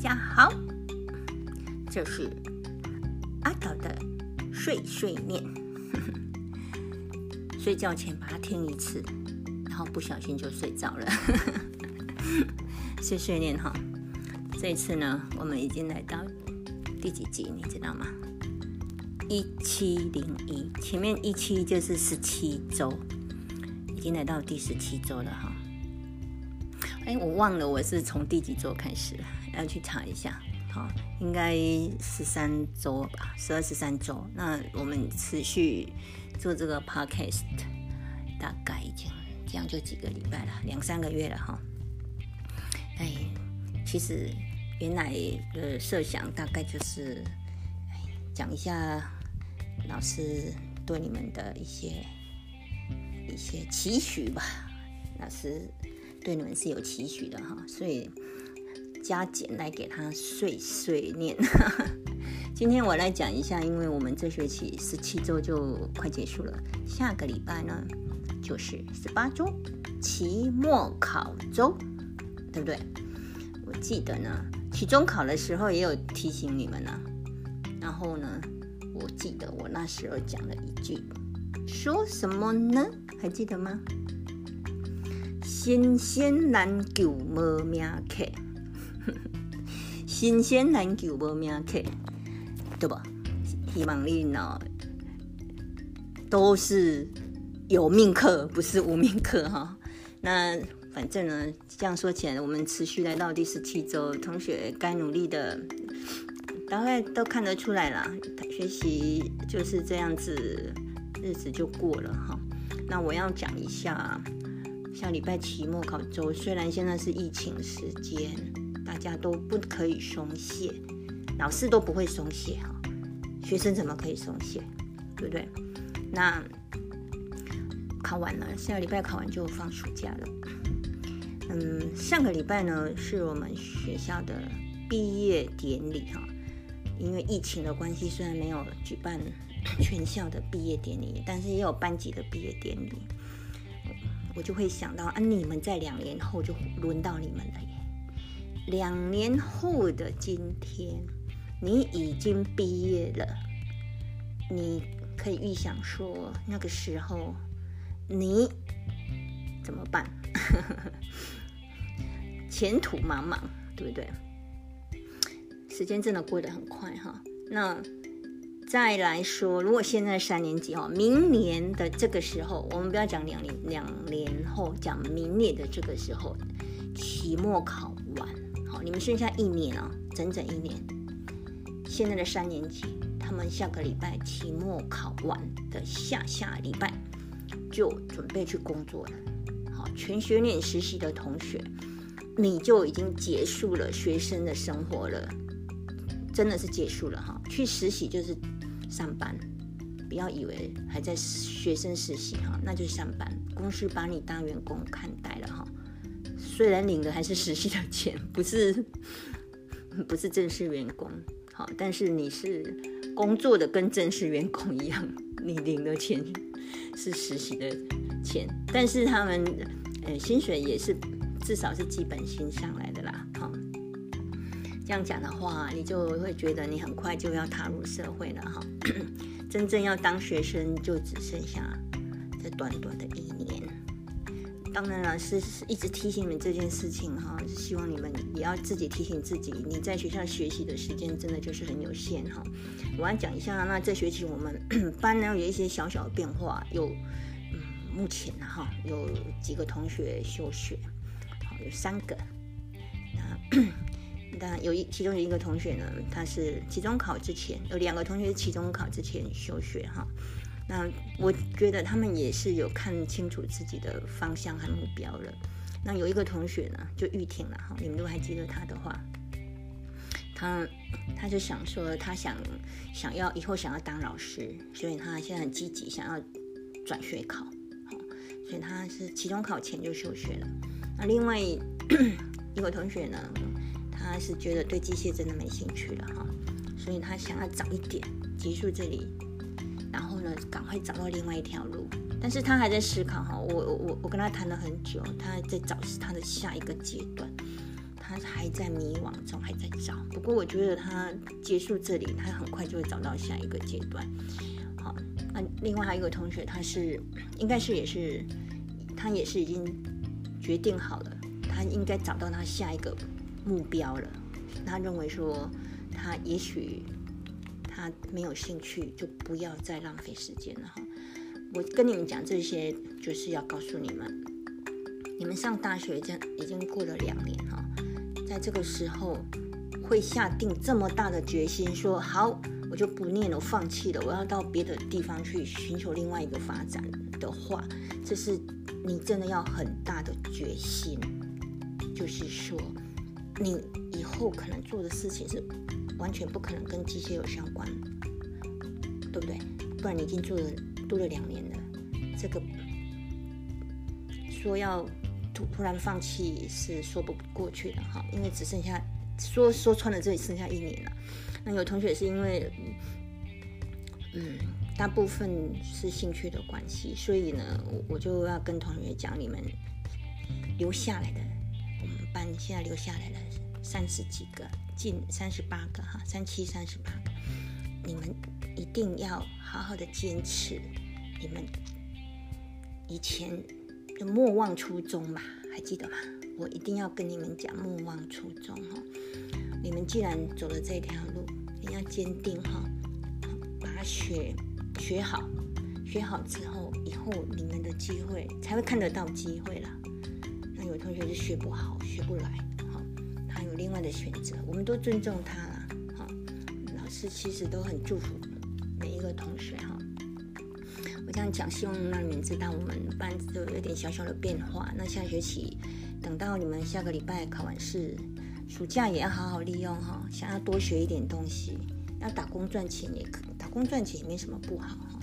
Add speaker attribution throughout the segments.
Speaker 1: 家好，这是阿岛的碎碎念。睡觉前把它听一次，然后不小心就睡着了。碎碎念哈，这次呢，我们已经来到第几集，你知道吗？一七零一，前面一期就是十七周，已经来到第十七周了哈。哎，我忘了我是从第几周开始了，要去查一下。好，应该十三周吧，十二十三周。那我们持续做这个 podcast，大概已经这样就几个礼拜了，两三个月了哈。哎，其实原来的设想大概就是，讲一下老师对你们的一些一些期许吧，老师。对你们是有期许的哈，所以加减来给他碎碎念。今天我来讲一下，因为我们这学期十七周就快结束了，下个礼拜呢就是十八周，期末考周，对不对？我记得呢，期中考的时候也有提醒你们呢。然后呢，我记得我那时候讲了一句，说什么呢？还记得吗？新鲜难救无命客，新鲜篮球无名客，对不？希望你呢都是有命客，不是无命客哈。那反正呢，这样说起来，我们持续来到第十七周，同学该努力的，大概都看得出来了。学习就是这样子，日子就过了哈。那我要讲一下。下礼拜期末考周，虽然现在是疫情时间，大家都不可以松懈，老师都不会松懈哈，学生怎么可以松懈，对不对？那考完了，下个礼拜考完就放暑假了。嗯，上个礼拜呢是我们学校的毕业典礼哈，因为疫情的关系，虽然没有举办全校的毕业典礼，但是也有班级的毕业典礼。我就会想到啊，你们在两年后就轮到你们了！两年后的今天，你已经毕业了，你可以预想说那个时候你怎么办？前途茫茫，对不对？时间真的过得很快哈。那。再来说，如果现在三年级哈，明年的这个时候，我们不要讲两年，两年后讲明年的这个时候，期末考完，好，你们剩下一年啊，整整一年。现在的三年级，他们下个礼拜期末考完的下下礼拜，就准备去工作了。好，全学年实习的同学，你就已经结束了学生的生活了，真的是结束了哈。去实习就是。上班，不要以为还在学生实习哈，那就是上班。公司把你当员工看待了哈，虽然领的还是实习的钱，不是不是正式员工，好，但是你是工作的跟正式员工一样，你领的钱是实习的钱，但是他们呃薪水也是至少是基本薪上来的啦，哈。这样讲的话，你就会觉得你很快就要踏入社会了哈。真正要当学生，就只剩下这短短的一年。当然了，是一直提醒你们这件事情哈，希望你们也要自己提醒自己，你在学校学习的时间真的就是很有限哈。我要讲一下，那这学期我们 班呢有一些小小的变化，有嗯，目前哈有几个同学休学，好有三个，那。但有一其中有一个同学呢，他是期中考之前有两个同学是期中考之前休学哈。那我觉得他们也是有看清楚自己的方向和目标了。那有一个同学呢，就玉婷了哈，你们都还记得他的话，他他就想说他想想要以后想要当老师，所以他现在很积极想要转学考，好，所以他是期中考前就休学了。那另外一个同学呢？他是觉得对机械真的没兴趣了哈，所以他想要早一点结束这里，然后呢，赶快找到另外一条路。但是他还在思考哈，我我我跟他谈了很久，他在找他的下一个阶段。他还在迷惘中，还在找。不过我觉得他结束这里，他很快就会找到下一个阶段。好，那另外还有一个同学，他是应该是也是他也是已经决定好了，他应该找到他下一个目标了。他认为说他也许没有兴趣，就不要再浪费时间了哈。我跟你们讲这些，就是要告诉你们。你们上大学已经已经过了两年哈，在这个时候会下定这么大的决心，说好我就不念了，放弃了，我要到别的地方去寻求另外一个发展的话，这是你真的要很大的决心，就是说你以后可能做的事情是完全不可能跟机械有相关，对不对？不然你已经做了多了两年了，这个说要。突突然放弃是说不过去的哈，因为只剩下说说穿了，这里剩下一年了。那有同学是因为，嗯，大部分是兴趣的关系，所以呢，我我就要跟同学讲，你们留下来的，我们班现在留下来了三十几个，近三十八个哈，三七三十八，你们一定要好好的坚持，你们以前的。莫忘初衷吧，还记得吗？我一定要跟你们讲，莫忘初衷哈。你们既然走了这条路，你要坚定哈，把学学好，学好之后，以后你们的机会才会看得到机会啦。那有同学是学不好，学不来，另外的选择，我们都尊重他啦，哈。老师其实都很祝福每一个同学哈。我这样讲，希望让你们知道我们班都有点小小的变化。那下学期，等到你们下个礼拜考完试，暑假也要好好利用哈。想要多学一点东西，要打工赚钱也可，打工赚钱也没什么不好哈。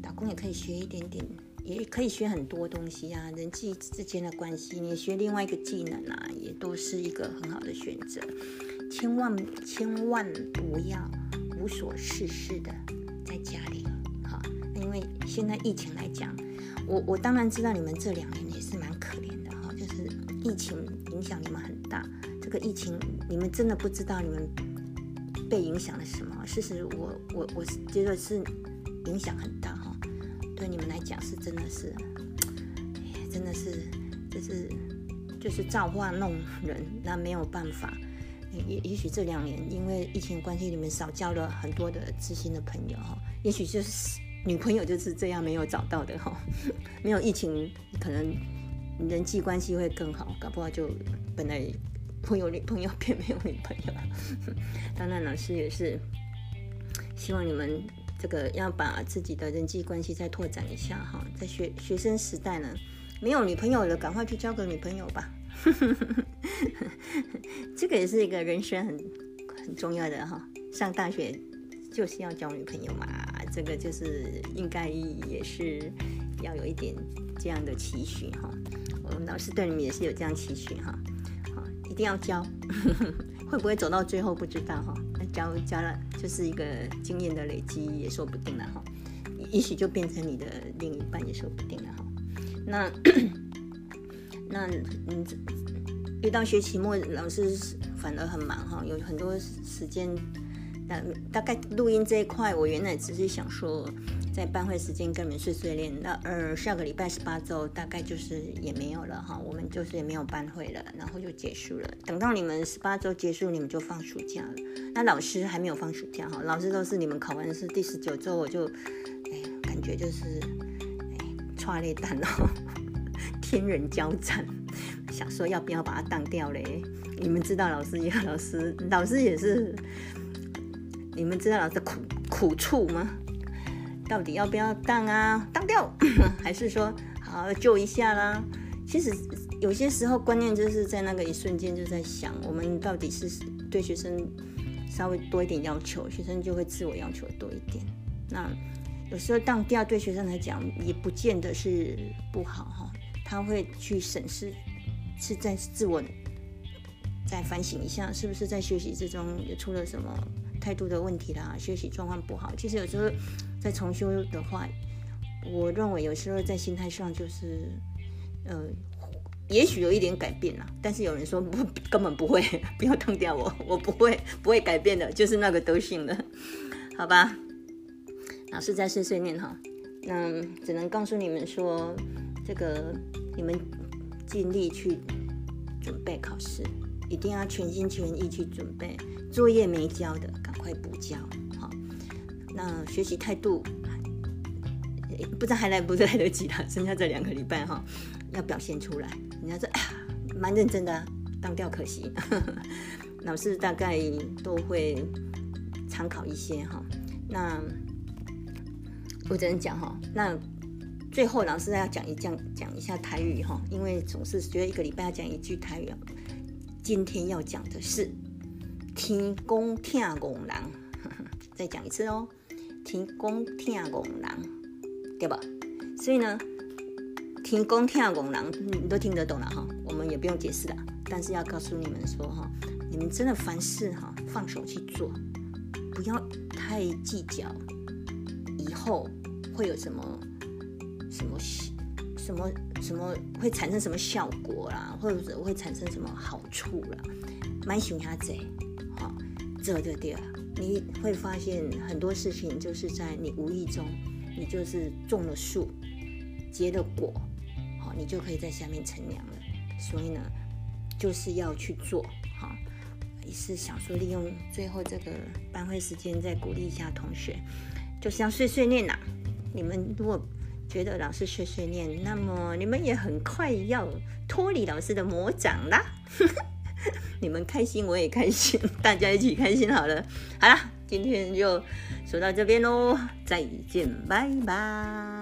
Speaker 1: 打工也可以学一点点，也可以学很多东西啊，人际之间的关系，你学另外一个技能啊，也都是一个很好的选择。千万千万不要无所事事的在家里。哈因为现在疫情来讲，我我当然知道你们这两年也是蛮可怜的哈，就是疫情影响你们很大。这个疫情你们真的不知道你们被影响了什么。事实我我我觉得是影响很大，对你们来讲是真的是，真的是就是就是造化弄人，那没有办法。也也许这两年因为疫情关系，你们少交了很多的知心的朋友，也许就是。女朋友就是这样没有找到的哈，没有疫情，可能人际关系会更好，搞不好就本来会有女朋友变没有女朋友。当然，老师也是希望你们这个要把自己的人际关系再拓展一下哈，在学学生时代呢，没有女朋友了，赶快去交个女朋友吧。这个也是一个人生很很重要的哈，上大学。就是要交女朋友嘛，这个就是应该也是要有一点这样的期许哈。我们老师对你们也是有这样期许哈，好，一定要交，会不会走到最后不知道哈。交交了就是一个经验的累积也说不定了哈，也许就变成你的另一半也说不定了哈。那 那嗯，遇到学期末，老师反而很忙哈，有很多时间。那大概录音这一块，我原来只是想说，在班会时间跟你们碎碎念。那呃，下个礼拜十八周大概就是也没有了哈，我们就是也没有班会了，然后就结束了。等到你们十八周结束，你们就放暑假了。那老师还没有放暑假哈，老师都是你们考完试第十九周，我就哎感觉就是哎抓裂蛋哦，天人交战，想说要不要把它当掉嘞？你们知道老师也老师老师也是。你们知道老师苦苦处吗？到底要不要当啊？当掉，还是说好救一下啦？其实有些时候观念就是在那个一瞬间就在想，我们到底是对学生稍微多一点要求，学生就会自我要求多一点。那有时候当掉对学生来讲也不见得是不好哈，他会去审视，是在自我再反省一下，是不是在学习之中也出了什么。态度的问题啦，学习状况不好。其实有时候在重修的话，我认为有时候在心态上就是，呃，也许有一点改变啦，但是有人说不，根本不会，不要烫掉我，我不会，不会改变的，就是那个德性的，好吧？老师在碎碎念哈，那只能告诉你们说，这个你们尽力去准备考试，一定要全心全意去准备，作业没交的赶快补交，那学习态度。不知道还来不来得及了，剩下这两个礼拜哈，要表现出来。人家说，蛮认真的，当掉可惜。老师大概都会参考一些哈。那我只能讲哈，那最后老师要讲一讲讲一下台语哈，因为总是觉得一个礼拜要讲一句台语。今天要讲的是天公听公人，再讲一次哦，天公听公人。对吧？所以呢，听公听公狼，你都听得懂了哈。我们也不用解释了。但是要告诉你们说哈，你们真的凡事哈，放手去做，不要太计较以后会有什么什么什么什么会产生什么效果啦，或者会产生什么好处啦。蛮喜欢这，好，这就对了，你会发现很多事情就是在你无意中。你就是种了树，结了果，好，你就可以在下面乘凉了。所以呢，就是要去做，好，也是想说利用最后这个班会时间，再鼓励一下同学，就是要碎碎念呐。你们如果觉得老师碎碎念，那么你们也很快要脱离老师的魔掌啦。你们开心，我也开心，大家一起开心好了。好了。今天就说到这边喽，再见，拜拜。